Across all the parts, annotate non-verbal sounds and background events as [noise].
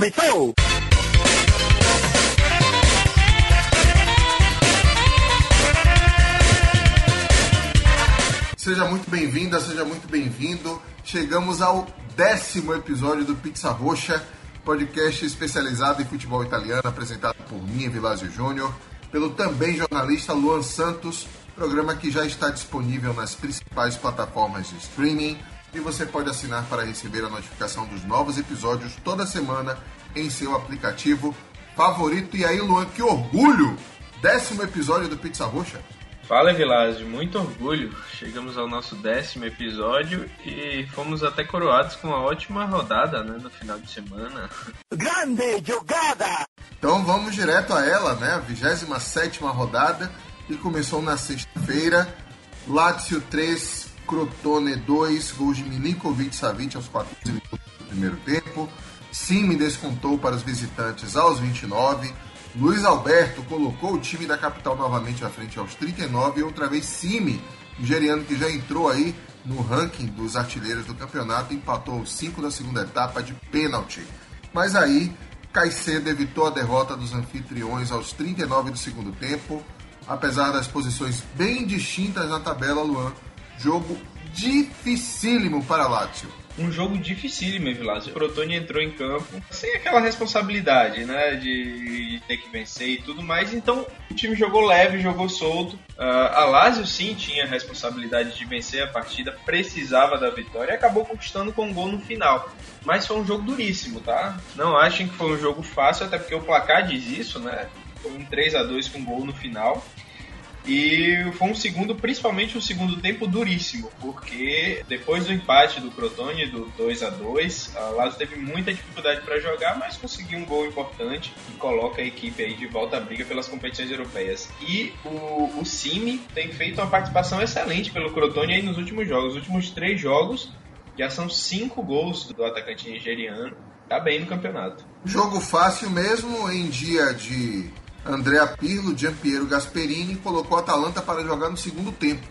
começou! Seja muito bem-vinda, seja muito bem-vindo. Chegamos ao décimo episódio do Pizza Roxa, podcast especializado em futebol italiano, apresentado por mim, Vilásio Júnior, pelo também jornalista Luan Santos, programa que já está disponível nas principais plataformas de streaming e você pode assinar para receber a notificação dos novos episódios toda semana em seu aplicativo favorito. E aí, Luan, que orgulho! Décimo episódio do Pizza Roxa. Fala, Vilásio, muito orgulho. Chegamos ao nosso décimo episódio e fomos até coroados com uma ótima rodada né, no final de semana. [laughs] Grande jogada! Então vamos direto a ela, né? A 27 rodada e começou na sexta-feira. Lazio 3, Crotone 2, gols de Milinkovic Savic aos 14 minutos do primeiro tempo. Simi descontou para os visitantes aos 29. Luiz Alberto colocou o time da capital novamente à frente aos 39 e outra vez Simi, nigeriano que já entrou aí no ranking dos artilheiros do campeonato, empatou os 5 da segunda etapa de pênalti. Mas aí Caicedo evitou a derrota dos anfitriões aos 39 do segundo tempo, apesar das posições bem distintas na tabela, Luan. Jogo dificílimo para Lazio um jogo dificílimo, Vilásio. O Crotone entrou em campo sem aquela responsabilidade, né, de ter que vencer e tudo mais. Então o time jogou leve, jogou solto. Uh, a Lazio sim tinha a responsabilidade de vencer a partida, precisava da vitória e acabou conquistando com um gol no final. Mas foi um jogo duríssimo, tá? Não achem que foi um jogo fácil, até porque o placar diz isso, né? Foi um 3 a 2 com gol no final. E foi um segundo, principalmente um segundo tempo duríssimo, porque depois do empate do Crotone, do 2 a 2 a Lazio teve muita dificuldade para jogar, mas conseguiu um gol importante e coloca a equipe aí de volta à briga pelas competições europeias. E o, o Cime tem feito uma participação excelente pelo Crotone aí nos últimos jogos. Os últimos três jogos já são cinco gols do atacante nigeriano. Tá bem no campeonato. Jogo fácil mesmo em dia de Andrea Pirlo, Giampiero Gasperini colocou a Atalanta para jogar no segundo tempo.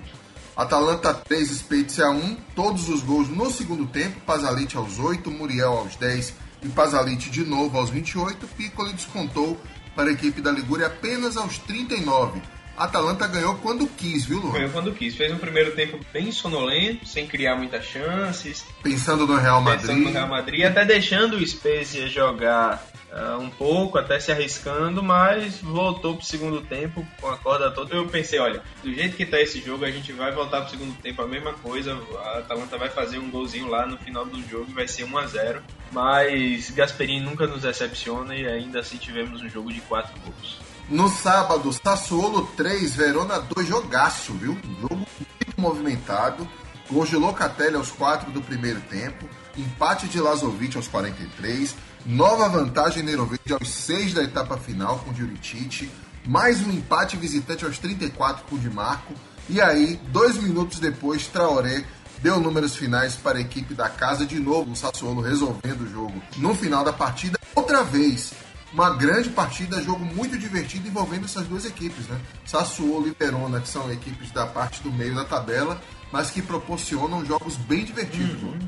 Atalanta 3, Spezia 1, todos os gols no segundo tempo, Pasalic aos 8, Muriel aos 10 e Pasalic de novo aos 28, Piccoli descontou para a equipe da Ligúria apenas aos 39. Atalanta ganhou quando quis, viu, Lu? Ganhou quando quis. Fez um primeiro tempo bem sonolento, sem criar muitas chances. Pensando no Real Madrid. Pensando no Real Madrid, até deixando o Spezia jogar uh, um pouco, até se arriscando, mas voltou pro segundo tempo com a corda toda. Eu pensei, olha, do jeito que tá esse jogo, a gente vai voltar pro segundo tempo a mesma coisa. A Atalanta vai fazer um golzinho lá no final do jogo e vai ser 1 a 0 Mas Gasperini nunca nos decepciona e ainda assim tivemos um jogo de 4 gols. No sábado, Sassuolo 3, Verona 2, jogaço, viu? Jogo muito movimentado. Gols de Locatelli aos 4 do primeiro tempo. Empate de Lazovic aos 43 Nova vantagem Neroverde aos 6 da etapa final com Juricic. Mais um empate visitante aos 34 com o Di Marco. E aí, dois minutos depois, Traoré deu números finais para a equipe da casa de novo, o Sassuolo resolvendo o jogo no final da partida. Outra vez, uma grande partida, jogo muito divertido envolvendo essas duas equipes, né? Sassuolo e Verona, que são equipes da parte do meio da tabela, mas que proporcionam jogos bem divertidos. Uhum,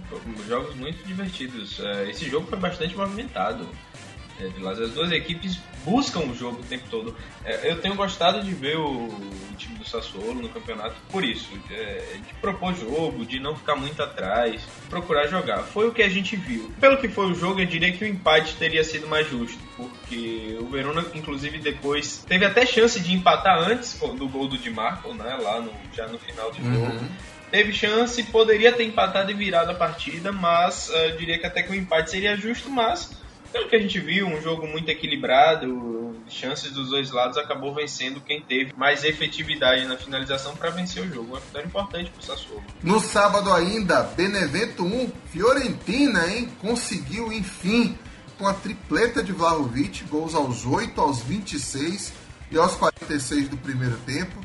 jogos muito divertidos. É, esse jogo foi bastante movimentado. É, as duas equipes buscam o jogo o tempo todo. É, eu tenho gostado de ver o, time do Sassuolo no campeonato por isso, de propor jogo, de não ficar muito atrás, procurar jogar. Foi o que a gente viu. Pelo que foi o jogo, eu diria que o empate teria sido mais justo, porque o Verona, inclusive, depois teve até chance de empatar antes do gol do Di Marco, né, lá no, já no final do jogo. Uhum teve chance, poderia ter empatado e virado a partida, mas uh, diria que até que o empate seria justo, mas pelo que a gente viu, um jogo muito equilibrado, chances dos dois lados acabou vencendo quem teve mais efetividade na finalização para vencer o jogo. Uma vitória importante para o Sassuolo. No sábado ainda, Benevento 1, Fiorentina, hein? Conseguiu enfim com a tripleta de Vlahovic, gols aos 8, aos 26 e aos 46 do primeiro tempo.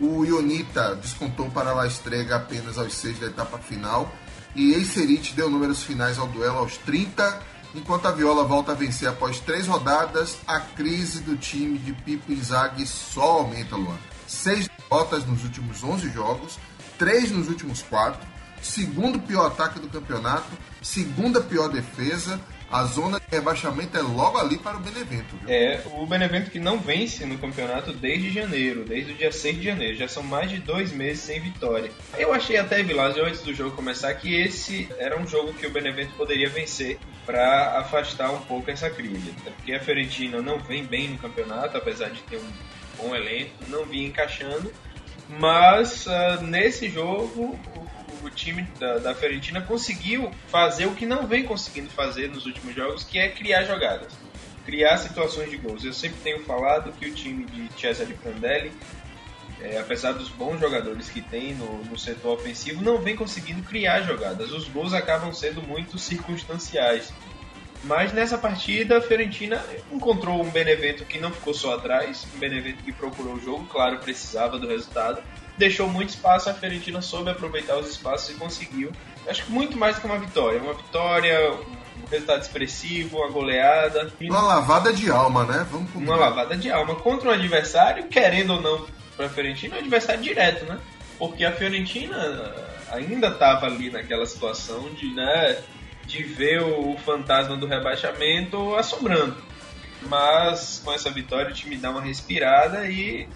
O Ionita descontou para a Estrega apenas aos 6 da etapa final. E Eicerit deu números finais ao duelo aos 30. Enquanto a Viola volta a vencer após três rodadas, a crise do time de Pipo Inzaghi só aumenta, Luan. Seis derrotas nos últimos 11 jogos, três nos últimos quatro, segundo pior ataque do campeonato, segunda pior defesa, A zona de rebaixamento é logo ali para o Benevento. Viu? É, o Benevento que não vence no campeonato desde janeiro, desde o dia 6 de janeiro. Já são mais de dois meses sem vitória. Eu achei até, Vilásio, antes do jogo começar, que esse era um jogo que o Benevento poderia vencer para afastar um pouco essa crise. Porque a Fiorentina não vem bem no campeonato, apesar de ter um bom elenco, não vinha encaixando. Mas uh, nesse jogo, o, time da, da Fiorentina conseguiu fazer o que não vem conseguindo fazer nos últimos jogos, que é criar jogadas. Criar situações de gols. Eu sempre tenho falado que o time de Cesare Prandelli, é, apesar dos bons jogadores que tem no, no setor ofensivo, não vem conseguindo criar jogadas. Os gols acabam sendo muito circunstanciais. Mas nessa partida, a Fiorentina encontrou um Benevento que não ficou só atrás, um Benevento que procurou o jogo, claro, precisava do resultado. Deixou muito espaço, a Fiorentina soube aproveitar os espaços e conseguiu. Acho que muito mais do que uma vitória. Uma vitória, um resultado expressivo, uma goleada. Uma lavada de alma, né? Vamos Uma lavada de alma contra um adversário, querendo ou não, para a Fiorentina, é um adversário direto, né? Porque a Fiorentina ainda estava ali naquela situação de, né, de ver o fantasma do rebaixamento assombrando. Mas com essa vitória o time dá uma respirada e,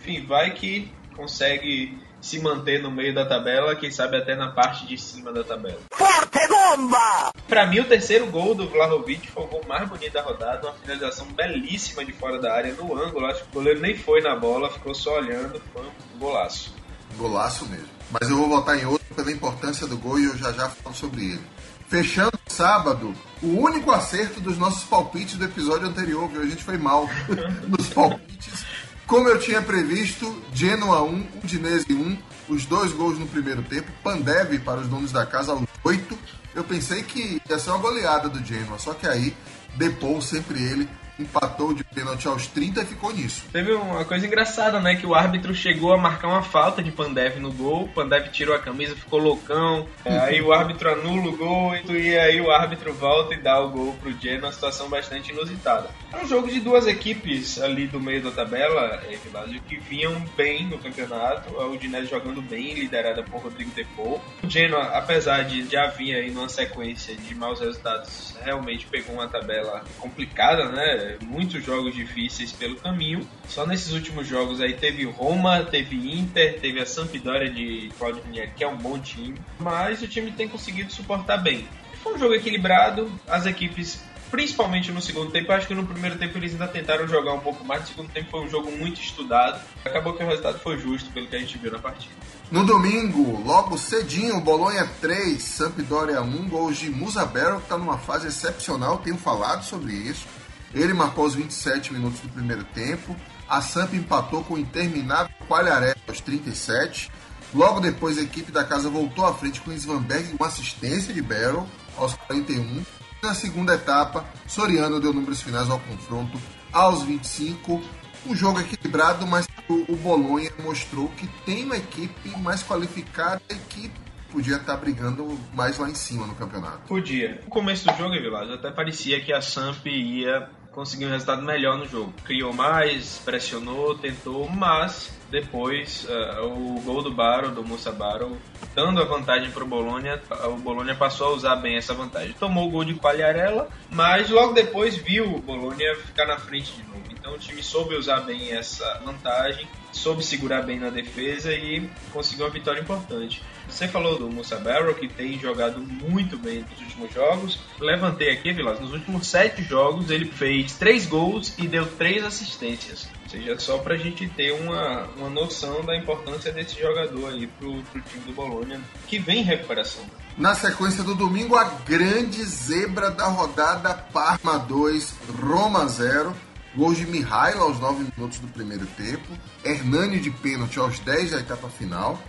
enfim, vai que consegue se manter no meio da tabela, quem sabe até na parte de cima da tabela. Forte bomba! Para mim, o terceiro gol do Vlahovic foi o gol mais bonito da rodada, uma finalização belíssima de fora da área, no ângulo. Acho que o goleiro nem foi na bola, ficou só olhando, foi um golaço. Golaço mesmo. Mas eu vou voltar em outro pela importância do gol e eu já já falo sobre ele. Fechando sábado, o único acerto dos nossos palpites do episódio anterior, viu? A gente foi mal [laughs] nos palpites. Como eu tinha previsto, Genoa 1, Udinese 1, os dois gols no primeiro tempo, Pandev para os donos da casa aos 8. Eu pensei que ia ser uma goleada do Genoa, só que aí Depou sempre ele empatou de pênalti aos 30 e ficou nisso. Teve uma coisa engraçada, né? Que o árbitro chegou a marcar uma falta de Pandev no gol. Pandev tirou a camisa, ficou loucão. aí o árbitro anula o gol e aí o árbitro volta e dá o gol pro Genoa. Uma situação bastante inusitada. É um jogo de duas equipes ali do meio da tabela, Evilásio, que vinham bem no campeonato. A Udinese jogando bem, liderada por Rodrigo Depou. O Genoa, apesar de já vir aí numa sequência de maus resultados, realmente pegou uma tabela complicada, né? muitos jogos difíceis pelo caminho. Só nesses últimos jogos aí teve Roma, teve Inter, teve a Sampdoria de Claudio que é um bom time, mas o time tem conseguido suportar bem. Foi um jogo equilibrado, as equipes principalmente no segundo tempo. Acho que no primeiro tempo eles ainda tentaram jogar um pouco mais. No segundo tempo foi um jogo muito estudado. Acabou que o resultado foi justo pelo que a gente viu na partida. No domingo, logo cedinho, Bolonha 3, Sampdoria 1, gols de Musa Barrow, que está numa fase excepcional. Tenho falado sobre isso. Ele marcou os 27 minutos do primeiro tempo. A Samp empatou com o interminável Qualharé aos 37. Logo depois, a equipe da casa voltou à frente com Svanberg com assistência de Barrow aos 41. Na segunda etapa, Soriano deu números finais ao confronto aos 25. Um jogo equilibrado, mas o, Bolonha mostrou que tem uma equipe mais qualificada e que podia estar brigando mais lá em cima no campeonato. Podia. No começo do jogo, Vilas, até parecia que a Samp ia conseguiu um resultado melhor no jogo. Criou mais, pressionou, tentou, mas depois uh, o gol do Baro, do Musa Baro, dando a vantagem para o Bolonha, o Bolonha passou a usar bem essa vantagem. Tomou o gol de Quagliarella, mas logo depois viu o Bolonha ficar na frente de novo. Então o time soube usar bem essa vantagem, soube segurar bem na defesa e conseguiu uma vitória importante. Você falou do Musa Barrow, que tem jogado muito bem nos últimos jogos. Levantei aqui, Vilas, nos últimos sete jogos ele fez três gols e deu três assistências. Ou seja, só pra gente ter uma, uma noção da importância desse jogador aí pro, pro time do Bolonha, que vem em recuperação. Na sequência do domingo, a grande zebra da rodada Parma 2, Roma 0. Gols de Mihailo aos 9 minutos do primeiro tempo, Hernani de pênalti aos 10 da etapa final.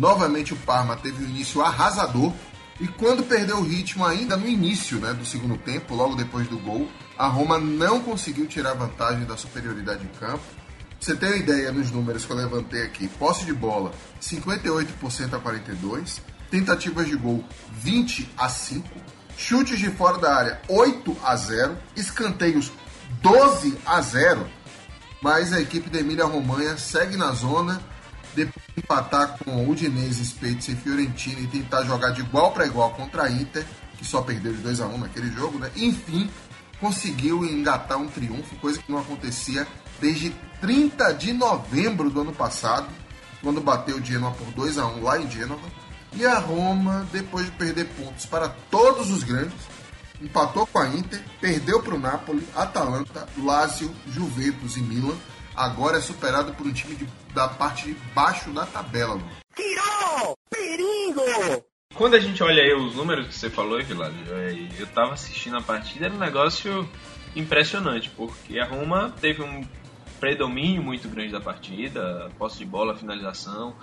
Novamente o Parma teve um início arrasador e quando perdeu o ritmo ainda no início né, do segundo tempo, logo depois do gol, a Roma não conseguiu tirar vantagem da superioridade em campo. Você tem uma ideia nos números que eu levantei aqui. Posse de bola, 58% a 42. Tentativas de gol, 20 a 5. Chutes de fora da área, 8 a 0. Escanteios, 12 a 0. Mas a equipe da Emília Romanha segue na zona depois empatar com o Udinese, Spezia e Fiorentina e tentar jogar de igual para igual contra a Inter, que só perdeu de 2 a 1 naquele jogo, né? Enfim, conseguiu engatar um triunfo, coisa que não acontecia desde 30 de novembro do ano passado, quando bateu o Genoa por 2 a 1 lá em Gênova. E a Roma, depois de perder pontos para todos os grandes, empatou com a Inter, perdeu para o Napoli, Atalanta, Lazio, Juventus e Milan. Agora é superado por um time de, da parte de baixo da tabela. Mano. Tirou! Perigo! Quando a gente olha aí os números que você falou, Vilado, eu tava assistindo a partida, era um negócio impressionante, porque a Roma teve um predomínio muito grande da partida, posse de bola, finalização,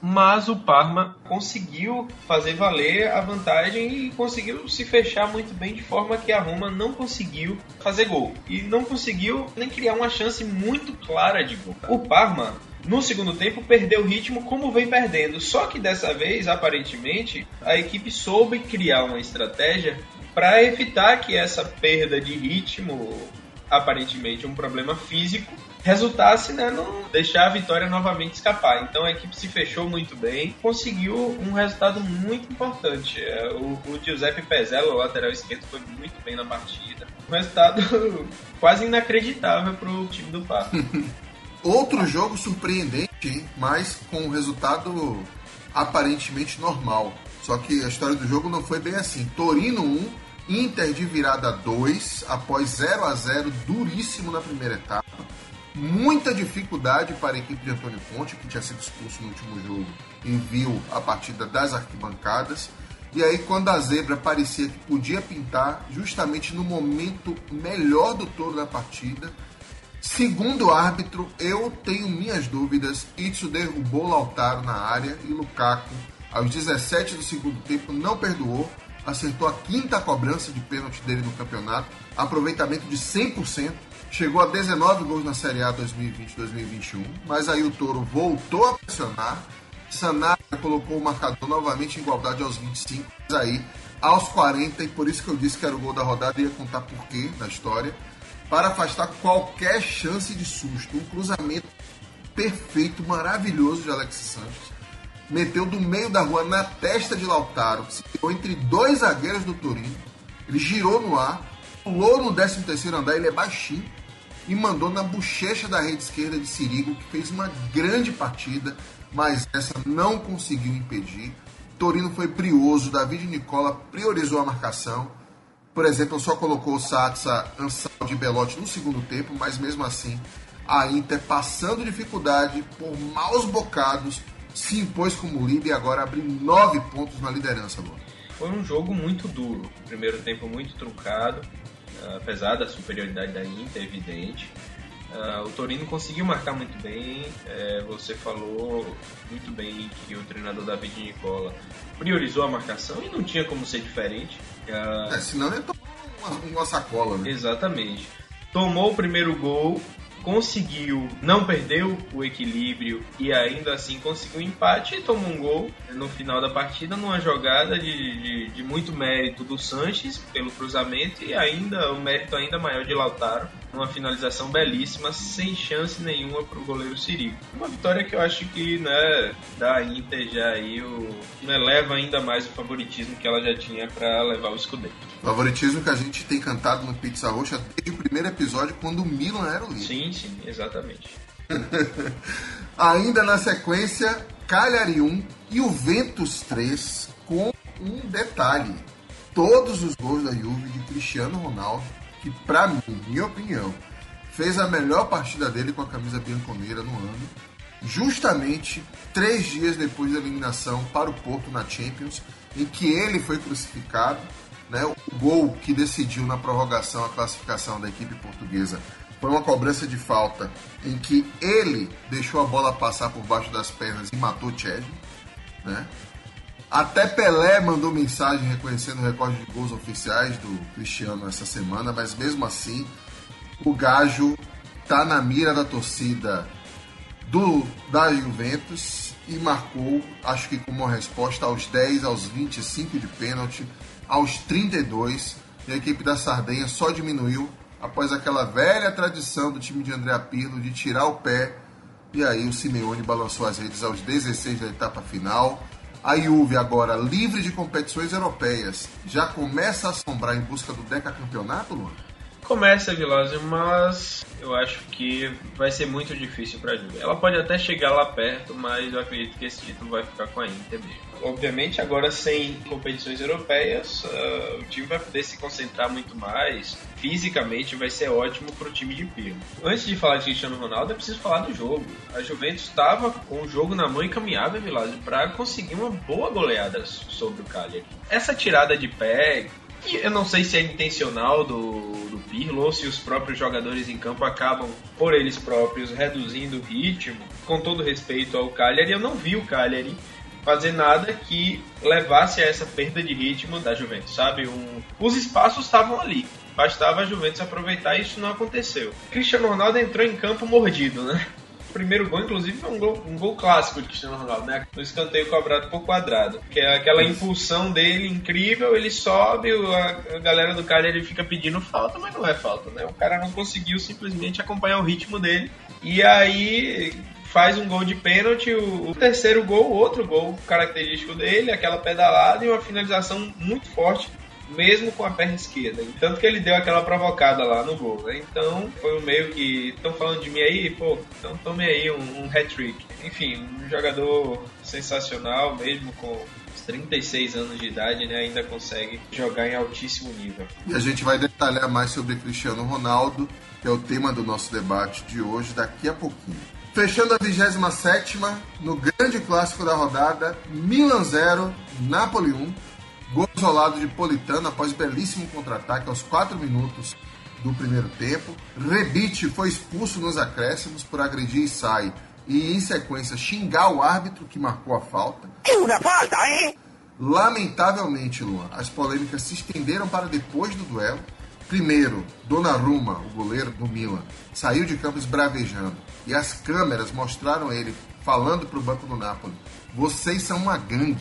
mas o Parma conseguiu fazer valer a vantagem e conseguiu se fechar muito bem de forma que a Roma não conseguiu fazer gol e não conseguiu nem criar uma chance muito clara de gol. O Parma no segundo tempo perdeu o ritmo como vem perdendo, só que dessa vez aparentemente a equipe soube criar uma estratégia para evitar que essa perda de ritmo aparentemente um problema físico resultasse né, não deixar a vitória novamente escapar. Então a equipe se fechou muito bem, conseguiu um resultado muito importante. É, o, o Giuseppe Pezzella, o lateral esquerdo, foi muito bem na partida. Um resultado [laughs] quase inacreditável para o time do Pato. [laughs] Outro jogo surpreendente, mas com um resultado aparentemente normal. Só que a história do jogo não foi bem assim. Torino 1, Inter de virada 2, após 0 a 0 duríssimo na primeira etapa muita dificuldade para a equipe de Antônio Conte, que tinha sido expulso no último jogo, enviou a partida das arquibancadas. E aí, quando a zebra parecia que podia pintar, justamente no momento melhor do todo da partida, segundo o árbitro, eu tenho minhas dúvidas. Itsu derrubou Lautaro na área e Lukaku, aos 17 do segundo tempo, não perdoou. Acertou a quinta cobrança de pênalti dele no campeonato, aproveitamento de 100%. Chegou a 19 gols na Série A 2020-2021, mas aí o Toro voltou a pressionar. Sanada colocou o marcador novamente em igualdade aos 25, mas aí aos 40, e por isso que eu disse que era o gol da rodada, ia contar porquê na história, para afastar qualquer chance de susto. Um cruzamento perfeito, maravilhoso de Alex Santos. Meteu do meio da rua na testa de Lautaro, se ficou entre dois zagueiros do Torino. Ele girou no ar, pulou no 13 terceiro andar, ele é baixinho, e mandou na bochecha da rede esquerda de Sirigo, que fez uma grande partida, mas essa não conseguiu impedir. Torino foi brioso, David Nicola priorizou a marcação. Por exemplo, só colocou o Satsa, Ansal de Belotti no segundo tempo, mas mesmo assim a Inter, passando dificuldade por maus bocados, se impôs como líder e agora abre nove pontos na liderança. Luan. Foi um jogo muito duro, primeiro tempo muito truncado, apesar da superioridade da Inter, evidente. Uh, o Torino conseguiu marcar muito bem. É, você falou muito bem que o treinador David Nicola priorizou a marcação e não tinha como ser diferente. Uh, é, senão ia tomar uma, uma sacola, né? Exatamente. Tomou o primeiro gol conseguiu, não perdeu o equilíbrio e ainda assim conseguiu um empate e tomou um gol no final da partida numa jogada de, de, de, muito mérito do Sanches pelo cruzamento e ainda o mérito ainda maior de Lautaro uma finalização belíssima sem chance nenhuma para o goleiro Sirico uma vitória que eu acho que né dá a Inter já aí o né, leva ainda mais o favoritismo que ela já tinha para levar o escudeto favoritismo que a gente tem cantado no Pizza Roxa desde o primeiro episódio quando o Milan era o líder sim sim, exatamente. [laughs] Ainda na sequência, Cagliari 1 e o Ventus 3, com um detalhe. Todos os gols da Juve de Cristiano Ronaldo, que para mim, minha opinião, fez a melhor partida dele com a camisa bianconeira no ano, justamente três dias depois da eliminação para o Porto na Champions, em que ele foi crucificado. Né, o gol que decidiu na prorrogação a classificação da equipe portuguesa foi uma cobrança de falta em que ele deixou a bola passar por baixo das pernas e matou Chad, né? Até Pelé mandou mensagem reconhecendo o recorde de gols oficiais do Cristiano essa semana, mas mesmo assim o Gajo tá na mira da torcida do da Juventus e marcou, acho que como resposta aos 10, aos 25 de pênalti, aos 32, e a equipe da Sardenha só diminuiu após aquela velha tradição do time de André Pirlo de tirar o pé. E aí o Simeone balançou as redes aos 16 da etapa final. A Juve agora livre de competições europeias, já começa a assombrar em busca do decacampeonato, Luan? Começa, Vilásio, mas eu acho que vai ser muito difícil para a Juve. Ela pode até chegar lá perto, mas eu acredito que esse título vai ficar com a Inter mesmo. Obviamente, agora sem competições europeias, uh, o time vai poder se concentrar muito mais. Fisicamente, vai ser ótimo para o time de Pirlo. Antes de falar de Cristiano Ronaldo, é preciso falar do jogo. A Juventus estava com o jogo na mão e caminhava, Vilásio, para conseguir uma boa goleada sobre o Cagliari. Essa tirada de pé e eu não sei se é intencional do, do Pirlo ou se os próprios jogadores em campo acabam, por eles próprios, reduzindo o ritmo. Com todo respeito ao Cagliari, eu não vi o Cagliari fazer nada que levasse a essa perda de ritmo da Juventus, sabe? Um... Os espaços estavam ali. Bastava a Juventus aproveitar e isso não aconteceu. Cristiano Ronaldo entrou em campo mordido, né? primeiro gol, inclusive, foi um gol, um gol clássico de Cristiano Ronaldo, né? No escanteio cobrado por quadrado. Que é aquela impulsão dele incrível, ele sobe, a, galera do cara ele fica pedindo falta, mas não é falta, né? O cara não conseguiu simplesmente acompanhar o ritmo dele. E aí faz um gol de pênalti, o, o terceiro gol, outro gol característico dele, aquela pedalada e uma finalização muito forte mesmo com a perna esquerda. Tanto que ele deu aquela provocada lá no gol, né? Então, foi um meio que. Estão falando de mim aí? Pô, então tome aí um, um hat-trick. Enfim, um jogador sensacional, mesmo com 36 anos de idade, né, ainda consegue jogar em altíssimo nível. E a gente vai detalhar mais sobre Cristiano Ronaldo, que é o tema do nosso debate de hoje, daqui a pouquinho. Fechando a 27 no grande clássico da rodada, Milan 0, Napoli 1. Gol isolado de Politano após belíssimo contra-ataque aos 4 minutos do primeiro tempo. Rebite foi expulso nos acréscimos por agredir sai e, em sequência, xingar o árbitro que marcou a falta. É uma falta, hein? Lamentavelmente, Luan, as polêmicas se estenderam para depois do duelo. Primeiro, Donnarumma, o goleiro do Milan, saiu de campo esbravejando e as câmeras mostraram ele falando para o banco do Napoli: vocês são uma gangue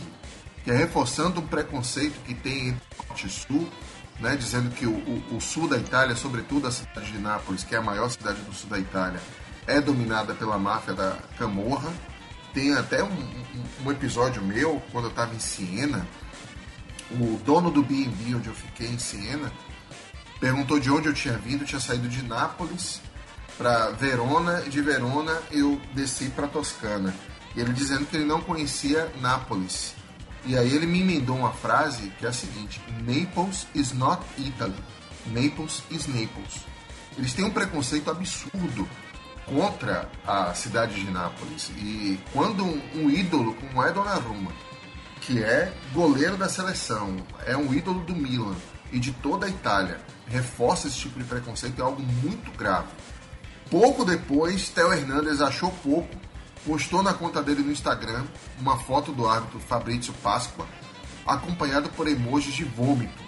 que é reforçando um preconceito que tem entre norte e sul, né, dizendo que o, o, o, sul da Itália, sobretudo a cidade de Nápoles, que é a maior cidade do sul da Itália, é dominada pela máfia da Camorra. Tem até um, um, um episódio meu, quando eu estava em Siena, o dono do B&B onde eu fiquei em Siena perguntou de onde eu tinha vindo, eu tinha saído de Nápoles para Verona, e de Verona eu desci para Toscana. Ele dizendo que ele não conhecia Nápoles e aí ele me emendou uma frase que é a seguinte: Naples is not Italy. Naples is Naples. Eles têm um preconceito absurdo contra a cidade de Nápoles. E quando um, ídolo como é Donnarumma, que é goleiro da seleção, é um ídolo do Milan e de toda a Itália, reforça esse tipo de preconceito é algo muito grave. Pouco depois, Theo Hernandes achou pouco postou na conta dele no Instagram uma foto do árbitro Fabrício Páscoa, acompanhado por emojis de vômito.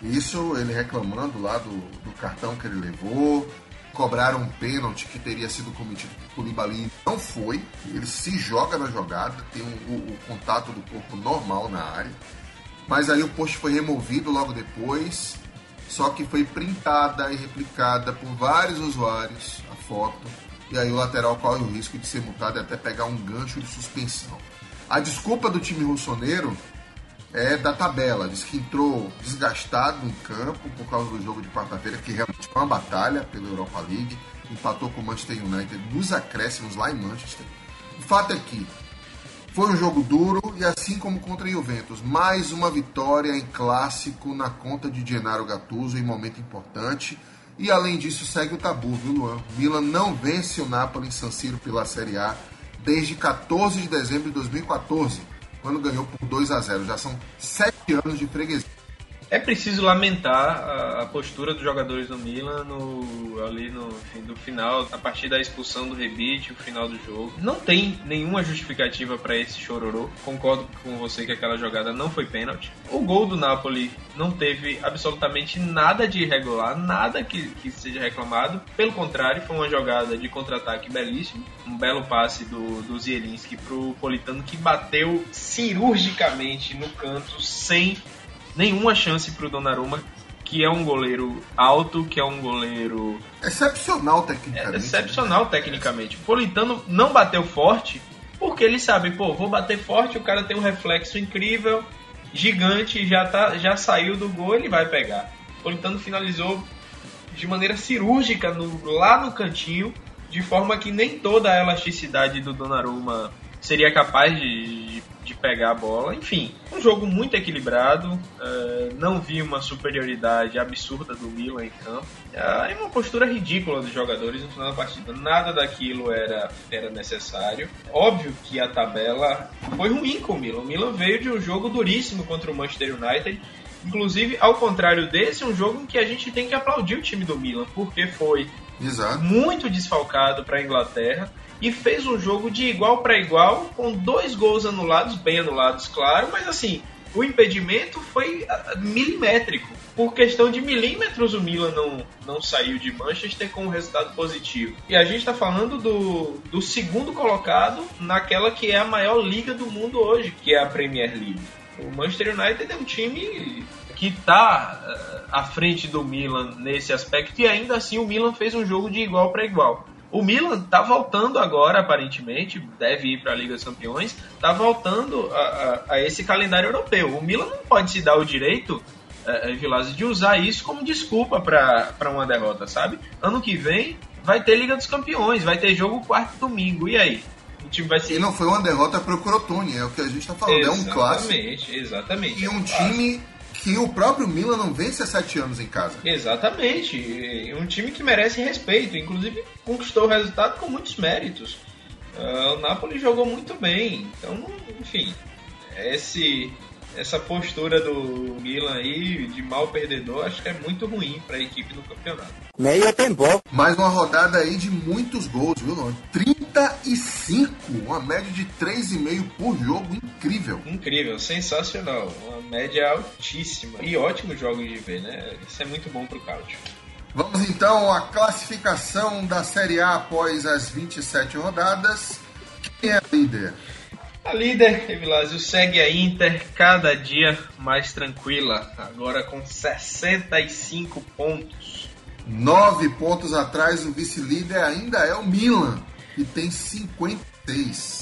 Isso ele reclamando lá do, do cartão que ele levou, cobraram um pênalti que teria sido cometido por Koulibaly. Não foi, ele se joga na jogada, tem o, o contato do corpo normal na área. Mas aí o post foi removido logo depois, só que foi printada e replicada por vários usuários a foto e aí o lateral corre o risco de ser multado e até pegar um gancho de suspensão. A desculpa do time russoneiro é da tabela, diz que entrou desgastado em campo por causa do jogo de quarta-feira, que realmente foi uma batalha pela Europa League, empatou com o Manchester United nos acréscimos lá em Manchester. O fato é que foi um jogo duro e assim como contra a Juventus, mais uma vitória em clássico na conta de Gennaro Gattuso em momento importante e além disso, segue o tabu, viu, Luan? Milan não vence o Napoli em San Siro pela Série A desde 14 de dezembro de 2014, quando ganhou por 2 a 0. Já são sete anos de freguesia. É preciso lamentar a, a, postura dos jogadores do Milan no, ali no fim do final, a partir da expulsão do Rebite, o final do jogo. Não tem nenhuma justificativa para esse chororô. Concordo com você que aquela jogada não foi pênalti. O gol do Napoli não teve absolutamente nada de irregular, nada que, que seja reclamado. Pelo contrário, foi uma jogada de contra-ataque belíssimo. Um belo passe do, do Zielinski pro Politano que bateu cirurgicamente no canto sem nenhuma chance pro Donnarumma, que é um goleiro alto, que é um goleiro... Excepcional tecnicamente. É, excepcional né? tecnicamente. Politano não bateu forte, porque eles sabem, pô, vou bater forte, o cara tem um reflexo incrível, gigante, já, tá, já saiu do gol, ele vai pegar. O Politano finalizou de maneira cirúrgica no, lá no cantinho, de forma que nem toda a elasticidade do Donnarumma seria capaz de, de pegar a bola. Enfim, um jogo muito equilibrado. Uh, não vi uma superioridade absurda do Milan em campo. E uma postura ridícula dos jogadores no final da partida. Nada daquilo era, era necessário. Óbvio que a tabela foi ruim com o Milan. O Milan veio de um jogo duríssimo contra o Manchester United. Inclusive, ao contrário desse, um jogo em que a gente tem que aplaudir o time do Milan, porque foi Exato. muito desfalcado para a Inglaterra e fez um jogo de igual para igual, com dois gols anulados, bem anulados, claro, mas assim, o impedimento foi ah, milimétrico. Por questão de milímetros, o Milan não, não saiu de Manchester com um resultado positivo. E a gente está falando do, do segundo colocado naquela que é a maior liga do mundo hoje, que é a Premier League. O Manchester United é um time que está uh, à frente do Milan nesse aspecto e ainda assim o Milan fez um jogo de igual para igual. O Milan está voltando agora, aparentemente, deve ir para a Liga dos Campeões, está voltando a, a, a, esse calendário europeu. O Milan não pode se dar o direito, é, de usar isso como desculpa para uma derrota, sabe? Ano que vem vai ter Liga dos Campeões, vai ter jogo quarto domingo, e aí? O time vai ser... E não foi uma derrota para o Crotone, é o que a gente está falando, exatamente, é um clássico. Exatamente, exatamente. E é um, um time que o próprio Milan não vence há sete anos em casa. Exatamente. Um time que merece respeito. Inclusive conquistou o resultado com muitos méritos. Uh, o Napoli jogou muito bem. Então, enfim, esse essa postura do Milan aí de mal perdedor acho que é muito ruim para a equipe no campeonato. Meio tempo. Mais uma rodada aí de muitos gols, viu, Nord? 35, uma média de 3,5 por jogo, incrível. Incrível, sensacional, uma média altíssima e ótimos jogos de ver, né? Isso é muito bom pro Cáutio. Vamos então à classificação da Série A após as 27 rodadas. Quem é líder? A líder, Evilásio, segue a Inter cada dia mais tranquila, agora com 65 pontos. Nove pontos atrás, o vice-líder ainda é o Milan, que tem 50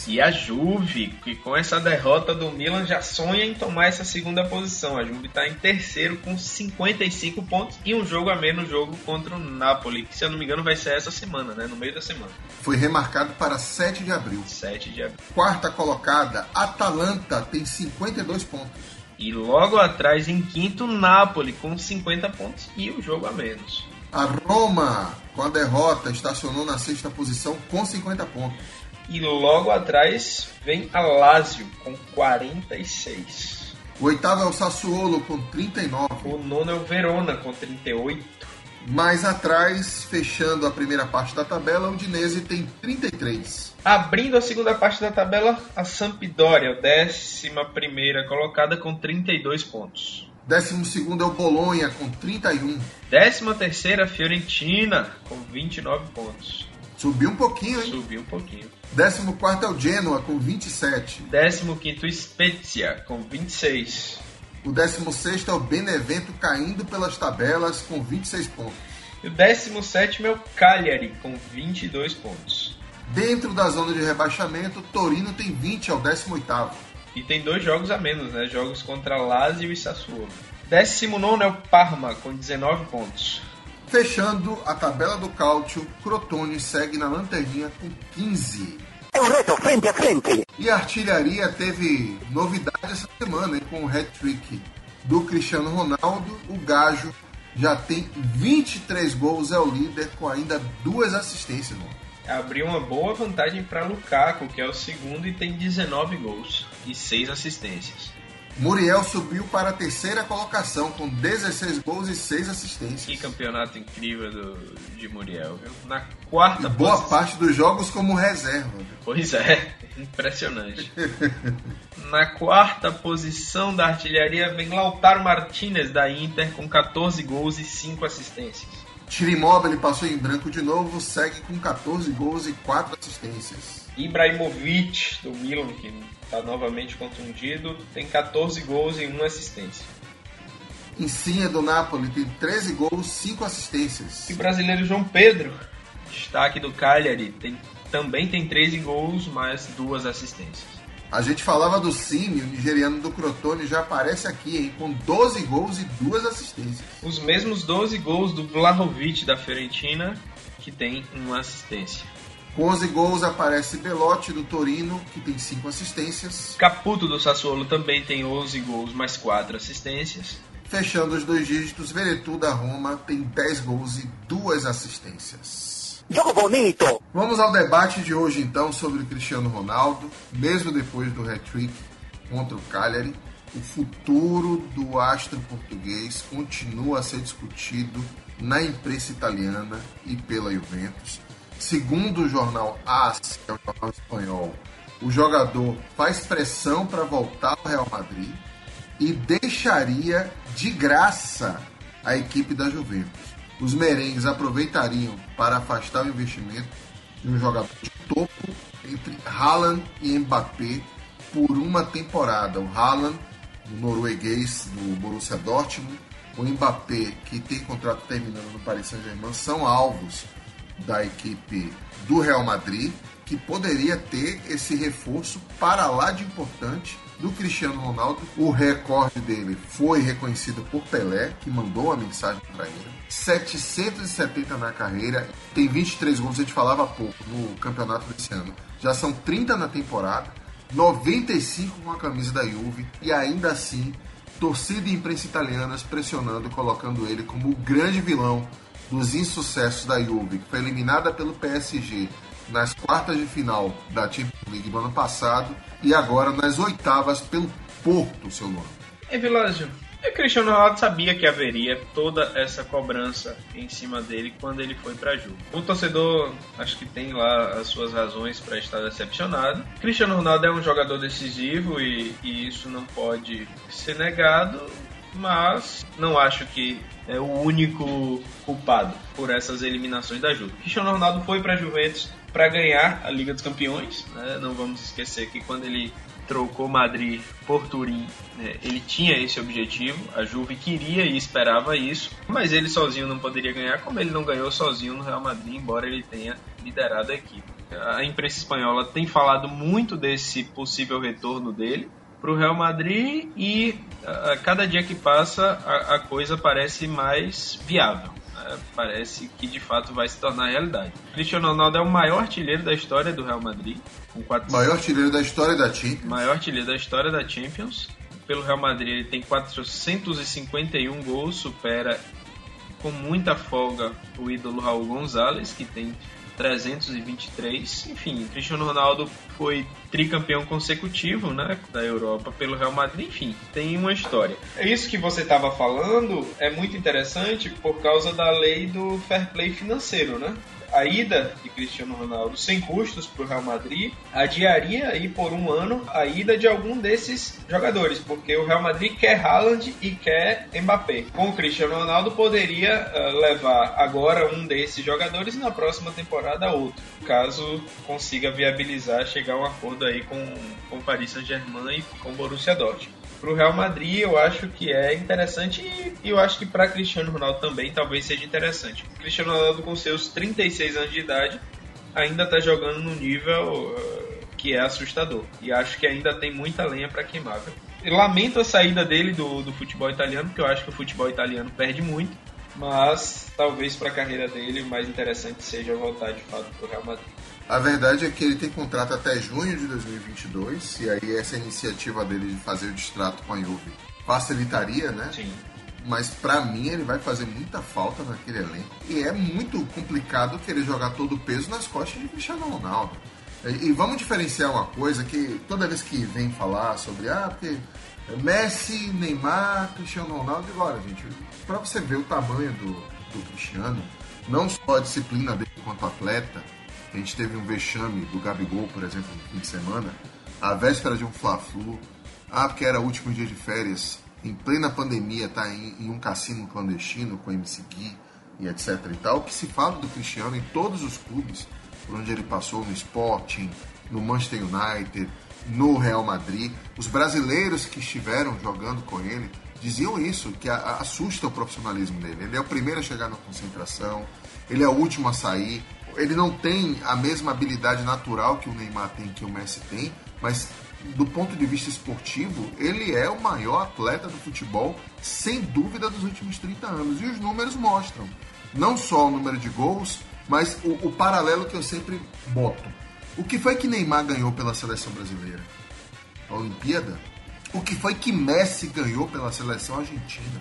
e a Juve, que com essa derrota do Milan já sonha em tomar essa segunda posição. A Juve está em terceiro com 55 pontos e um jogo a menos jogo contra o Napoli, que se eu não me engano vai ser essa semana, né? No meio da semana. Foi remarcado para 7 de abril. 7 de abril. Quarta colocada, Atalanta tem 52 pontos. E logo atrás, em quinto, Napoli com 50 pontos e um jogo a menos. A Roma, com a derrota, estacionou na sexta posição com 50 pontos. E logo atrás vem a Lazio com 46. O oitavo é o Sassuolo com 39. O nono é o Verona com 38. Mais atrás, fechando a primeira parte da tabela, o Udinese tem 33. Abrindo a segunda parte da tabela, a Sampdoria, décima primeira colocada com 32 pontos. Décimo segundo é o Bolonha com 31. Décima terceira, Fiorentina com 29 pontos. Subiu um pouquinho, hein? Subiu um pouquinho. 14 é o Genoa, com 27. 15 Spezia, com 26. O 16 é o Benevento, caindo pelas tabelas, com 26 pontos. E o 17 é o Cagliari, com 22 pontos. Dentro da zona de rebaixamento, Torino tem 20, é o 18. E tem dois jogos a menos, né? Jogos contra Lazio e Sassuolo. 19 é o Parma, com 19 pontos. Fechando a tabela do Cálcio, Crotone segue na lanterninha com 15. É um reto frente a frente. E a artilharia teve novidade essa semana, hein, com o hat-trick do Cristiano Ronaldo. O Gajo já tem 23 gols, é o líder com ainda duas assistências. Mano. Abriu uma boa vantagem para Lukaku, que é o segundo e tem 19 gols e 6 assistências. Muriel subiu para a terceira colocação com 16 gols e 6 assistências. Que campeonato incrível do, de Muriel, viu? Na quarta e boa posição... parte dos jogos como reserva. Pois é, [laughs] impressionante. Na quarta posição da artilharia vem Lautaro Martinez da Inter com 14 gols e 5 assistências. Tirimóvel passou em branco de novo, segue com 14 gols e 4 assistências. Ibrahimovic do Milan, que está novamente contundido, tem 14 gols e 1 assistência. Insigne do Napoli tem 13 gols, 5 assistências. E o brasileiro João Pedro, destaque do Cagliari, tem também tem 13 gols, mais duas assistências. A gente falava do Cine, o nigeriano do Crotone já aparece aqui, hein, com 12 gols e duas assistências. Os mesmos 12 gols do Vlahovic da Fiorentina, que tem uma assistência. Com 11 gols aparece Belotti do Torino, que tem 5 assistências. Caputo do Sassuolo também tem 11 gols mais 4 assistências. Fechando os dois dígitos, Veretu da Roma tem 10 gols e duas assistências. Jogo bonito. Vamos ao debate de hoje então sobre o Cristiano Ronaldo, mesmo depois do hat-trick contra o Cagliari. O futuro do astro português continua a ser discutido na imprensa italiana e pela Juventus. Segundo o jornal AS, que é o jornal espanhol, o jogador faz pressão para voltar ao Real Madrid e deixaria de graça a equipe da Juventus os merengues aproveitariam para afastar o investimento de um jogador de topo entre Haaland e Mbappé por uma temporada. O Haaland, o norueguês do Borussia Dortmund, o Mbappé, que tem contrato terminando no Paris Saint-Germain, são alvos da equipe do Real Madrid, que poderia ter esse reforço para lá de importante do Cristiano Ronaldo. O recorde dele foi reconhecido por Pelé, que mandou uma mensagem para ele. 770 na carreira, tem 23 gols, a gente falava pouco no campeonato desse ano. Já são 30 na temporada, 95 com a camisa da Juve e ainda assim torcida e imprensa italianas pressionando, colocando ele como o grande vilão dos insucessos da Juve, que foi eliminada pelo PSG nas quartas de final da Champions League do ano passado e agora nas oitavas pelo Porto, seu nome. É, Vilásio, o Cristiano Ronaldo sabia que haveria toda essa cobrança em cima dele quando ele foi para a Juve. O torcedor acho que tem lá as suas razões para estar decepcionado. Cristiano Ronaldo é um jogador decisivo e, e isso não pode ser negado, mas não acho que é o único culpado por essas eliminações da Juve. Cristiano Ronaldo foi para a Juventus para ganhar a Liga dos Campeões. Né? Não vamos esquecer que quando ele trocou Madrid por Turim, né, ele tinha esse objetivo, a Juve queria e esperava isso, mas ele sozinho não poderia ganhar, como ele não ganhou sozinho no Real Madrid, embora ele tenha liderado a equipe. A imprensa espanhola tem falado muito desse possível retorno dele para o Real Madrid e a, cada dia que passa a, a coisa parece mais viável né, parece que de fato vai se tornar realidade. Cristiano Ronaldo é o maior artilheiro da história do Real Madrid, com quatro... Maior artilheiro da história da Champions. Maior artilheiro da história da Champions. Pelo Real Madrid ele tem 451 gols, supera com muita folga o ídolo Raul Gonzalez, que tem 323. Enfim, Cristiano Ronaldo foi tricampeão consecutivo né, da Europa pelo Real Madrid. Enfim, tem uma história. É isso que você estava falando é muito interessante por causa da lei do fair play financeiro, né? A ida de Cristiano Ronaldo sem custos para o Real Madrid adiaria aí por um ano a ida de algum desses jogadores, porque o Real Madrid quer Haaland e quer Mbappé. Com o Cristiano Ronaldo poderia uh, levar agora um desses jogadores e na próxima temporada outro, caso consiga viabilizar chegar a um acordo aí com com Paris Saint-Germain e com o Borussia Dortmund para o Real Madrid eu acho que é interessante e eu acho que para Cristiano Ronaldo também talvez seja interessante. Cristiano Ronaldo com seus 36 anos de idade ainda está jogando no nível uh, que é assustador e acho que ainda tem muita lenha para queimar. Viu? Lamento a saída dele do, do futebol italiano porque eu acho que o futebol italiano perde muito, mas talvez para a carreira dele o mais interessante seja voltar de fato para o Real Madrid. A verdade é que ele tem contrato até junho de 2022, e aí essa iniciativa dele de fazer o distrato com a Juve facilitaria, né? Sim. Mas para mim ele vai fazer muita falta naquele elenco. E é muito complicado querer jogar todo o peso nas costas de Cristiano Ronaldo. E, e vamos diferenciar uma coisa que toda vez que vem falar sobre ah, porque Messi, Neymar, Cristiano Ronaldo, agora, gente, para você ver o tamanho do, do Cristiano, não só a disciplina dele enquanto atleta, a gente teve um vexame do Gabigol, por exemplo, no fim de semana, a véspera de um Fla-Flu, ah, porque era o último dia de férias, em plena pandemia, tá em, em um cassino clandestino com MC Gui e etc e tal, o que se fala do Cristiano em todos os clubes por onde ele passou, no Sporting, no Manchester United, no Real Madrid, os brasileiros que estiveram jogando com ele diziam isso, que assusta o profissionalismo dele. Ele é o primeiro a chegar na concentração, ele é o último a sair, Ele não tem a mesma habilidade natural que o Neymar tem, que o Messi tem, mas do ponto de vista esportivo, ele é o maior atleta do futebol, sem dúvida, dos últimos 30 anos. E os números mostram. Não só o número de gols, mas o, o paralelo que eu sempre boto. O que foi que Neymar ganhou pela seleção brasileira? A Olimpíada? O que foi que Messi ganhou pela seleção argentina?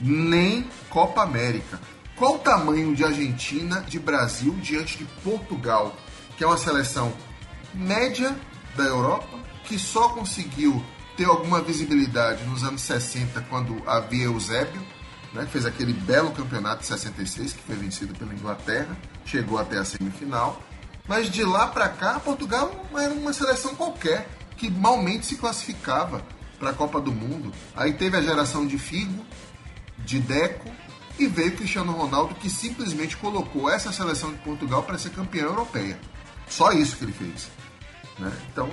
Nem Copa América. Qual o tamanho de Argentina, de Brasil, diante de Portugal, que é uma seleção média da Europa, que só conseguiu ter alguma visibilidade nos anos 60, quando havia Eusébio, né, fez aquele belo campeonato de 66, que foi vencido pela Inglaterra, chegou até a semifinal. Mas de lá para cá, Portugal era uma seleção qualquer, que malmente se classificava para a Copa do Mundo. Aí teve a geração de Figo, de Deco, e veio Cristiano Ronaldo, que simplesmente colocou essa seleção de Portugal para ser campeã europeia. Só isso que ele fez. Né? Então,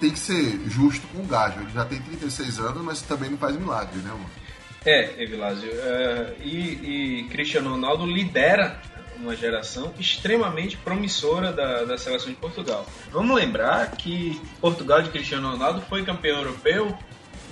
tem que ser justo com o Gajo. Ele já tem 36 anos, mas também não faz milagre, né, mano? É, Evilásio. Uh, e, e Cristiano Ronaldo lidera uma geração extremamente promissora da, da seleção de Portugal. Vamos lembrar que Portugal de Cristiano Ronaldo foi campeão europeu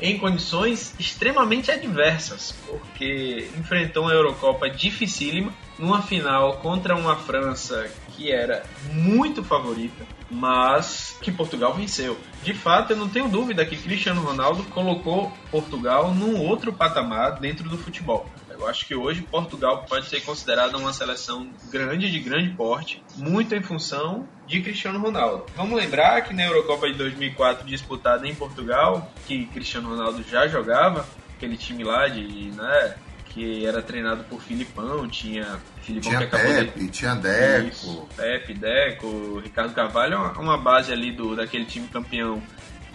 em condições extremamente adversas, porque enfrentou uma Eurocopa dificílima, numa final contra uma França que era muito favorita, mas que Portugal venceu. De fato, eu não tenho dúvida que Cristiano Ronaldo colocou Portugal num outro patamar dentro do futebol. Eu acho que hoje Portugal pode ser considerada uma seleção grande, de grande porte, muito em função de Cristiano Ronaldo. Vamos lembrar que na Eurocopa de 2004 disputada em Portugal, que Cristiano Ronaldo já jogava, aquele time lá de, né, que era treinado por Filipão, tinha Filipão tinha que acabou Pepe, de... tinha Deco, Isso, Pepe, Deco, Ricardo Carvalho, uma base ali do daquele time campeão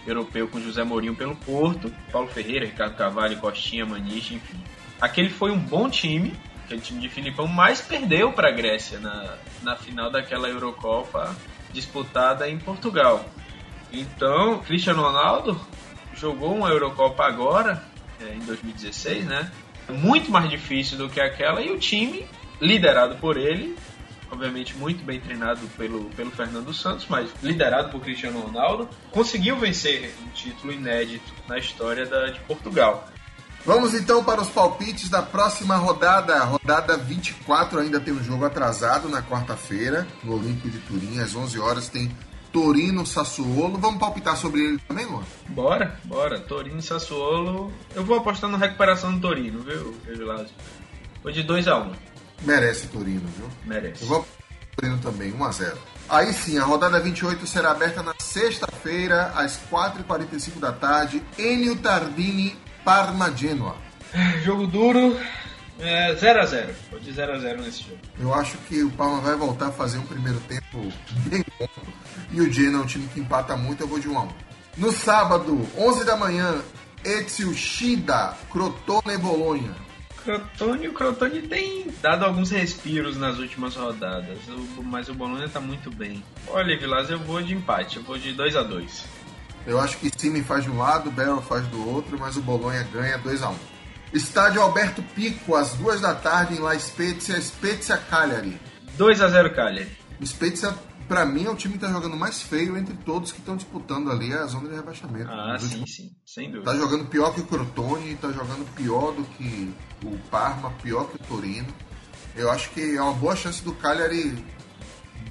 europeu com José Mourinho pelo Porto, Paulo Ferreira, Ricardo Carvalho, Costinha, Maniche, enfim. Aquele foi um bom time, aquele time de Filipão, mas perdeu para a Grécia na, na final daquela Eurocopa disputada em Portugal. Então, Cristiano Ronaldo jogou uma Eurocopa agora, é, em 2016, né? muito mais difícil do que aquela e o time, liderado por ele, obviamente muito bem treinado pelo, pelo Fernando Santos, mas liderado por Cristiano Ronaldo, conseguiu vencer um título inédito na história da, de Portugal. Vamos então para os palpites da próxima rodada. Rodada 24 ainda tem um jogo atrasado na quarta-feira, no Olímpico de Turim, às 11 horas tem Torino Sassuolo. Vamos palpitar sobre ele também, Luan? Bora, bora. Torino Sassuolo. Eu vou apostar na recuperação do Torino, viu, Evilásio? Vou de 2x1. Um. Merece Torino, viu? Merece. Eu vou Torino também, 1x0. Aí sim, a rodada 28 será aberta na sexta-feira, às 4h45 da tarde. Enio Tardini, Parma Genoa. [laughs] Jogo duro, 0x0. É, Vou de 0x0 nesse jogo. Eu acho que o Parma vai voltar a fazer um primeiro tempo bem bom. E o Genoa é um time que empata muito, eu vou de 1x1. No sábado, 11 da manhã, Ezio Shida, Crotone Bolonha. Crotone, o Crotone tem dado alguns respiros nas últimas rodadas, mas o Bolonha tá muito bem. Olha, Vilas, eu vou de empate, eu vou de 2 a 2 Eu acho que Cime faz de um lado, Barrow faz do outro, mas o Bolonha ganha 2 a 1 Estádio Alberto Pico, às duas da tarde, em La Spezia, Spezia Cagliari. 2 a 0 Cagliari. Spezia, pra mim, é o time que tá jogando mais feio entre todos que estão disputando ali a zona de rebaixamento. Ah, sim, últimos... sim, sem dúvida. Tá jogando pior que o Crotone, tá jogando pior do que o Parma, pior que o Torino. Eu acho que é uma boa chance do Cagliari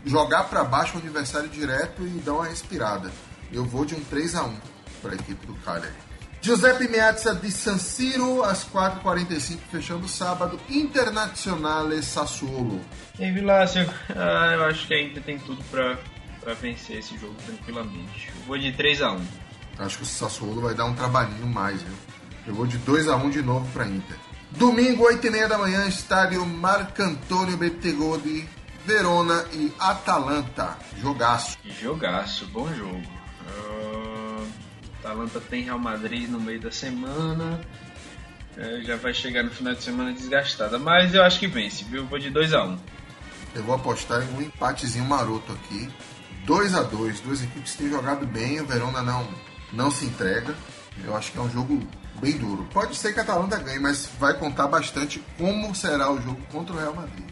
jogar para baixo o adversário direto e dar uma respirada. Eu vou de um 3 a 1 para a equipe do Cagliari. Giuseppe Meazza de San Siro, às 4h45, fechando o sábado. Internazionale Sassuolo. E Vilácio, [laughs] ah, eu acho que a Inter tem tudo para vencer esse jogo tranquilamente. Eu vou de 3x1. Acho que o Sassuolo vai dar um trabalhinho mais, viu? Eu vou de 2x1 de novo para Inter. Domingo, 8h30 da manhã, estádio Marcantonio Bettegodi, Verona e Atalanta. Jogaço. Jogaço, bom jogo. Atalanta tem Real Madrid no meio da semana. É, já vai chegar no final de semana desgastada. Mas eu acho que vence, viu? Vou de 2 a 1 um. Eu vou apostar em um empatezinho maroto aqui. 2 a 2 Duas equipes têm jogado bem. O Verona não, não se entrega. Eu acho que é um jogo bem duro. Pode ser que a Atalanta ganhe, mas vai contar bastante como será o jogo contra o Real Madrid.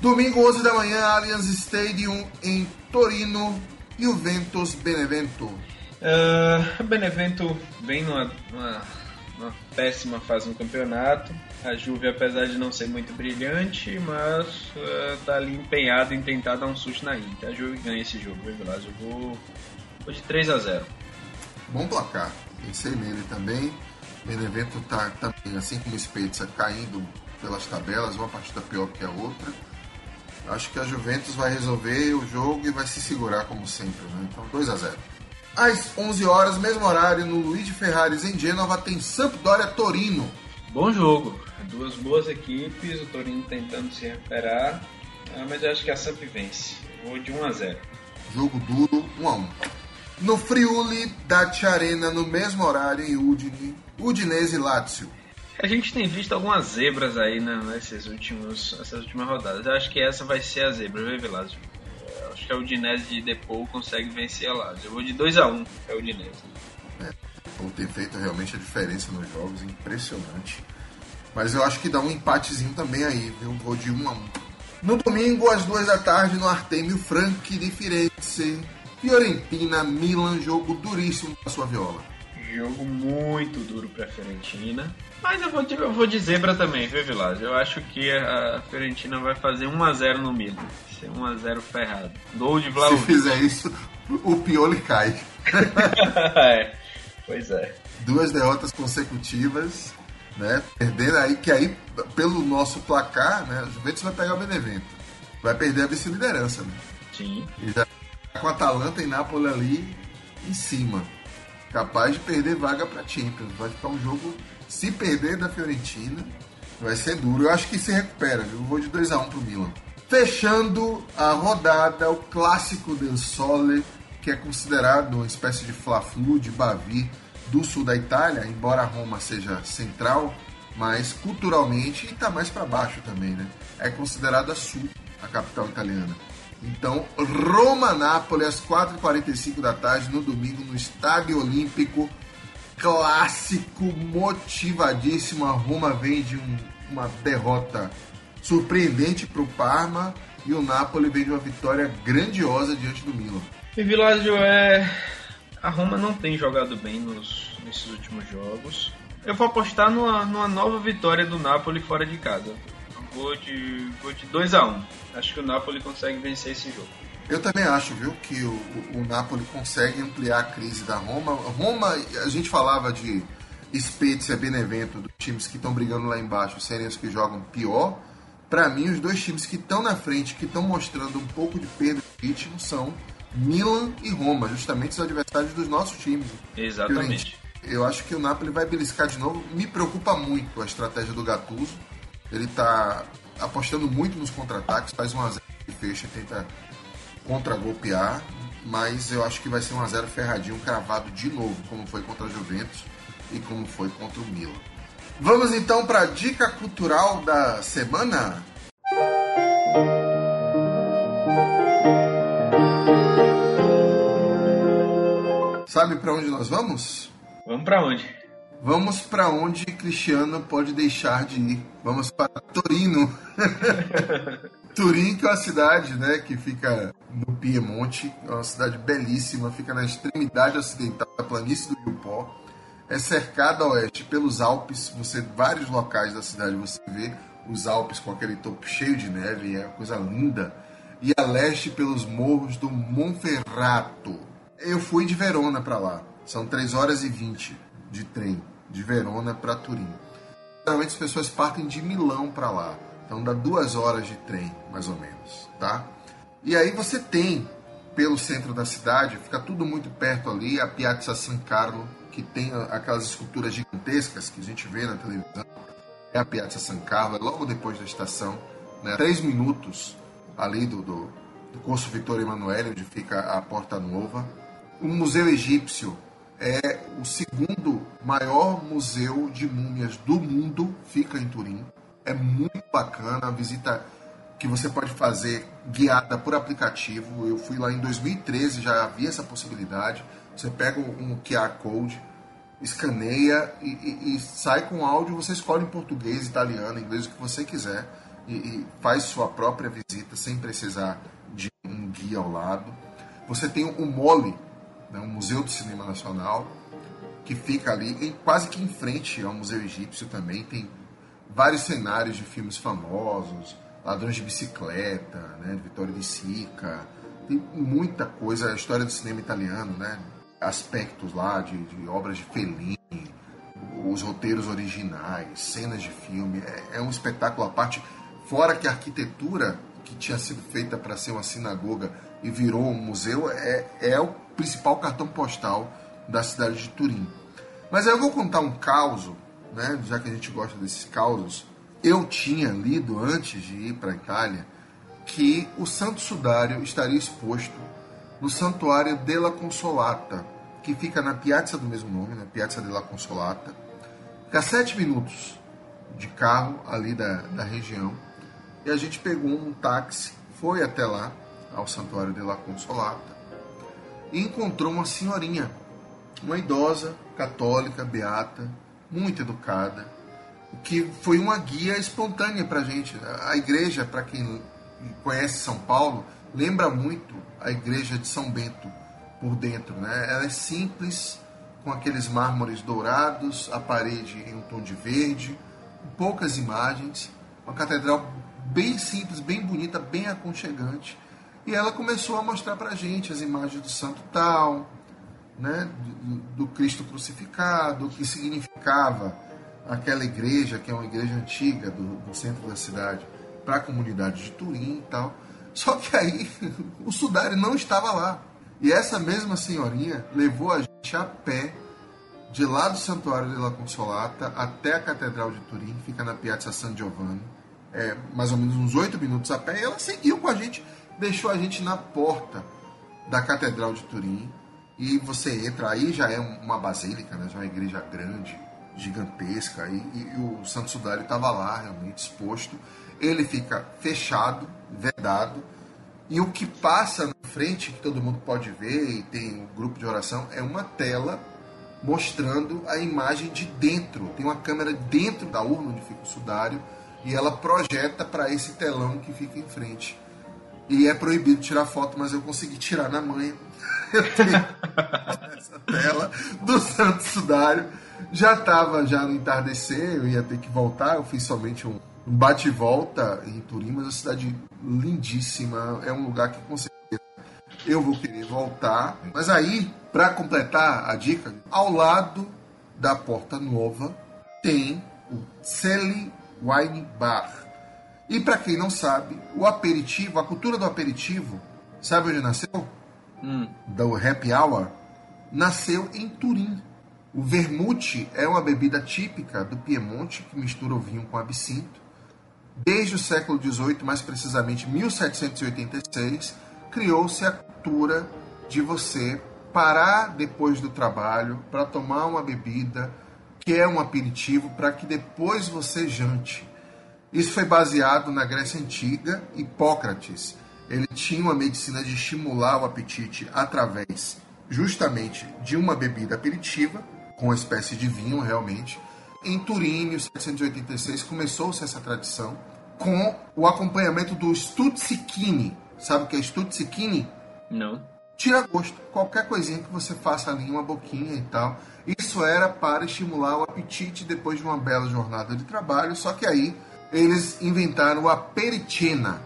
Domingo, 11 da manhã, Allianz Stadium em Torino, Juventus Benevento. Uh, Benevento vem numa, numa, numa, péssima fase no campeonato. A Juve, apesar de não ser muito brilhante, mas uh, tá ali empenhado em tentar dar um susto na Inter. A Juve ganha esse jogo, viu, Vilas? Eu vou, vou de 3 a 0 Bom placar. Pensei nele também. Benevento tá também, assim como o Spezia, caindo pelas tabelas, uma partida pior que a outra. Acho que a Juventus vai resolver o jogo e vai se segurar como sempre, né? Então 2 a 0. Às 11 horas, mesmo horário, no Luigi Ferraris em Gênova tem Sampdoria Torino. Bom jogo, duas boas equipes, o Torino tentando se recuperar, ah, mas eu acho que a Samp vence. Vou de 1 a 0. Jogo duro, 1 a 1. No Friuli da Arena, no mesmo horário em Udine, Udinese e Lazio. A gente tem visto algumas zebras aí né, nesses últimos, nessas últimas rodadas. Eu acho que essa vai ser a zebra, viu, Velasco? Acho que a Udinese de Depou consegue vencer a Lazio. Eu vou de 2x1 um, é a Udinese. É, por ter feito realmente a diferença nos jogos, impressionante. Mas eu acho que dá um empatezinho também aí, viu? Vou de 1 um a 1 um. No domingo, às 2 da tarde, no Artemio Franchi de Firenze, Fiorentina, Milan, jogo duríssimo para sua viola. Jogo muito duro para a Fiorentina. Mas eu vou, eu vou de zebra também, viu, Vilas? Eu acho que a Fiorentina vai fazer 1x0 no Milan. Ser 1x0 ferrado. Gol de Vlaovic. Se fizer isso, o Pioli cai. [laughs] é, pois é. Duas derrotas consecutivas, né? Perdendo aí, que aí, pelo nosso placar, né? A Juventus vai pegar o Benevento. Vai perder a vice-liderança, né? Sim. E já com a Atalanta e Nápoles ali em cima. Capaz de perder vaga para Champions. Vai ficar um jogo, se perder da Fiorentina, vai ser duro. Eu acho que se recupera, viu? Vou de 2 a 1 pro Milan. Fechando a rodada, o clássico del Sole, que é considerado uma espécie de Fla-Flu de Bavi do sul da Itália, embora Roma seja central, mas culturalmente está mais para baixo também, né? É considerada sul a capital italiana. Então, Roma-Nápoles, às 4h45 da tarde, no domingo, no Estádio Olímpico. Clássico, motivadíssimo. A Roma vem de um, uma derrota surpreendente para o Parma e o Napoli vem de uma vitória grandiosa diante do Milan. E Vilásio, é... a Roma não tem jogado bem nos, nesses últimos jogos. Eu vou apostar numa, numa nova vitória do Napoli fora de casa. Vou de, vou de 2 a 1 um. Acho que o Napoli consegue vencer esse jogo. Eu também acho, viu, que o, o Napoli consegue ampliar a crise da Roma. Roma, a gente falava de Spezia, Benevento, dos times que estão brigando lá embaixo, serem os que jogam pior. Para mim, os dois times que estão na frente, que estão mostrando um pouco de perda de ritmo, são Milan e Roma, justamente os adversários dos nossos times. Exatamente. Eu acho que o Napoli vai beliscar de novo. Me preocupa muito a estratégia do Gattuso ele está apostando muito nos contra-ataques, faz 1x0 e fecha, tenta contra-golpear, mas eu acho que vai ser 1x0 ferradinho, cravado de novo, como foi contra a Juventus e como foi contra o Milan. Vamos então para a dica cultural da semana. Sabe para onde nós vamos? Vamos para onde? Vamos para onde Cristiano pode deixar de ir. Vamos para Torino. [laughs] Turim, que é uma cidade né, que fica no Piemonte, é uma cidade belíssima, fica na extremidade ocidental da planície do Rio Pó. É cercada a oeste pelos Alpes, você vários locais da cidade você vê os Alpes com aquele topo cheio de neve, é uma coisa linda. E a leste pelos morros do Monferrato. Eu fui de Verona para lá, são 3 horas e 20 de trem de Verona para Turim. Geralmente as pessoas partem de Milão para lá, então dá duas horas de trem, mais ou menos, tá? E aí você tem pelo centro da cidade, fica tudo muito perto ali, a Piazza San Carlo, que tem aquelas esculturas gigantescas que a gente vê na televisão. É a Piazza San Carlo, é logo depois da estação, né? três minutos ali do, do, do Corso Vittorio Emanuele, onde fica a Porta Nova. O Museu Egípcio é o segundo maior museu de múmias do mundo, fica em Turim. É muito bacana, a visita que você pode fazer guiada por aplicativo. Eu fui lá em 2013, já havia essa possibilidade. Você pega um QR Code, escaneia e, e, e sai com áudio. Você escolhe em português, italiano, inglês, o que você quiser. e, e faz sua própria visita sem precisar de um guia ao lado. Você tem o MOLE, né, o Museu do Cinema Nacional, que fica ali quase que em frente ao Museu Egípcio também. Tem vários cenários de filmes famosos, Ladrões de Bicicleta, né, Vitória de Sica. Tem muita coisa, a história do cinema italiano, né? Aspectos lá de, de obras de Fellini, os roteiros originais, cenas de filme. É, é um espetáculo à parte. Fora que a arquitetura que tinha sido feita para ser uma sinagoga e virou um museu é, é o principal cartão postal da cidade de Turim. Mas eu vou contar um caos, né, já que a gente gosta desses causos. Eu tinha lido antes de ir para a Itália que o Santo Sudário estaria exposto no Santuário della Consolata, que fica na piazza do mesmo nome, na Piazza della Consolata. Fica a sete minutos de carro ali da, da região. E a gente pegou um táxi, foi até lá, ao Santuário della Consolata, e encontrou uma senhorinha, uma idosa, católica, beata, muito educada, que foi uma guia espontânea para a gente. A igreja, para quem conhece São Paulo, lembra muito a igreja de São Bento por dentro. Né? Ela é simples, com aqueles mármores dourados, a parede em um tom de verde, poucas imagens, uma catedral bem simples, bem bonita, bem aconchegante. E ela começou a mostrar para a gente as imagens do santo tal, né, do, Cristo crucificado, o que significava aquela igreja, que é uma igreja antiga do, do centro da cidade, para a comunidade de Turim e tal. Só que aí [laughs] o Sudário não estava lá. E essa mesma senhorinha levou a gente a pé de lá do Santuário de La Consolata até a Catedral de Turim, fica na Piazza San Giovanni, é, mais ou menos uns oito minutos a pé, e ela seguiu com a gente, deixou a gente na porta da Catedral de Turim, e você entra, aí já é uma basílica, né, já é uma igreja grande, gigantesca, e, e o Santo Sudário estava lá, realmente exposto, ele fica fechado, vedado, e o que passa na frente, que todo mundo pode ver, e tem um grupo de oração, é uma tela mostrando a imagem de dentro. Tem uma câmera dentro da urna onde fica o sudário e ela projeta para esse telão que fica em frente. E é proibido tirar foto, mas eu consegui tirar na manhã. [laughs] essa tela do Santo Sudário. Já estava já no entardecer, eu ia ter que voltar, eu fiz somente um bate volta em Turim, mas é uma cidade lindíssima, é um lugar que com certeza eu vou querer voltar. Mas aí, para completar a dica, ao lado da Porta Nova tem o Celi Wine Bar. E para quem não sabe, o aperitivo, a cultura do aperitivo, sabe onde nasceu? Hum. Do happy hour, nasceu em Turim. O vermute é uma bebida típica do Piemonte que mistura o vinho com absinto Desde o século XVIII, mais precisamente 1786, criou-se a cultura de você parar depois do trabalho para tomar uma bebida que é um aperitivo para que depois você jante. Isso foi baseado na Grécia Antiga, Hipócrates. Ele tinha uma medicina de estimular o apetite através justamente de uma bebida aperitiva, com uma espécie de vinho realmente, em Turim, em 1786, começou-se essa tradição com o acompanhamento do Stutsikini. Sabe o que é Stutsikini? Não. Tira gosto. Qualquer coisinha que você faça ali, uma boquinha e tal. Isso era para estimular o apetite depois de uma bela jornada de trabalho. Só que aí eles inventaram o aperitina,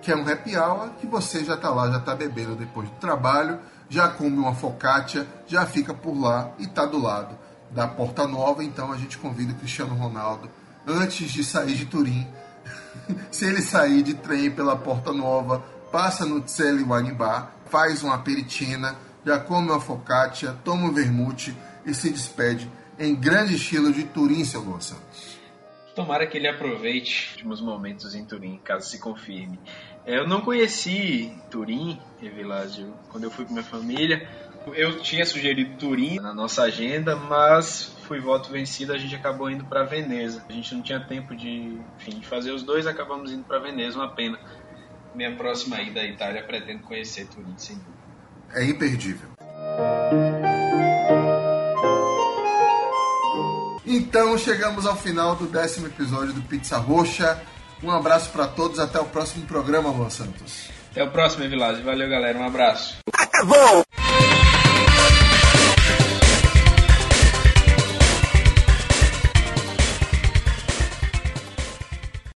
que é um happy hour que você já está lá, já está bebendo depois do trabalho, já come uma focaccia, já fica por lá e está do lado da Porta Nova, então a gente convida o Cristiano Ronaldo, antes de sair de Turim, [laughs] se ele sair de trem pela Porta Nova, passa no Tseli Wine Bar, faz uma aperitina, já come uma focaccia, toma um vermute e se despede em grande estilo de Turim, seu Gonçalo. Tomara que ele aproveite os últimos momentos em Turim, caso se confirme. É, eu não conheci Turim, Evilásio, quando eu fui com minha família. Eu tinha sugerido Turim na nossa agenda, mas fui voto vencido, a gente acabou indo para Veneza. A gente não tinha tempo de, enfim, de fazer os dois, acabamos indo para Veneza, uma pena. Minha próxima ida à Itália pretendo conhecer Turim, sem dúvida. É imperdível. Então chegamos ao final do décimo episódio do Pizza Roxa. Um abraço para todos, até o próximo programa, Luan Santos. Até o próximo, Evilásio. Valeu, galera. Um abraço. Acabou!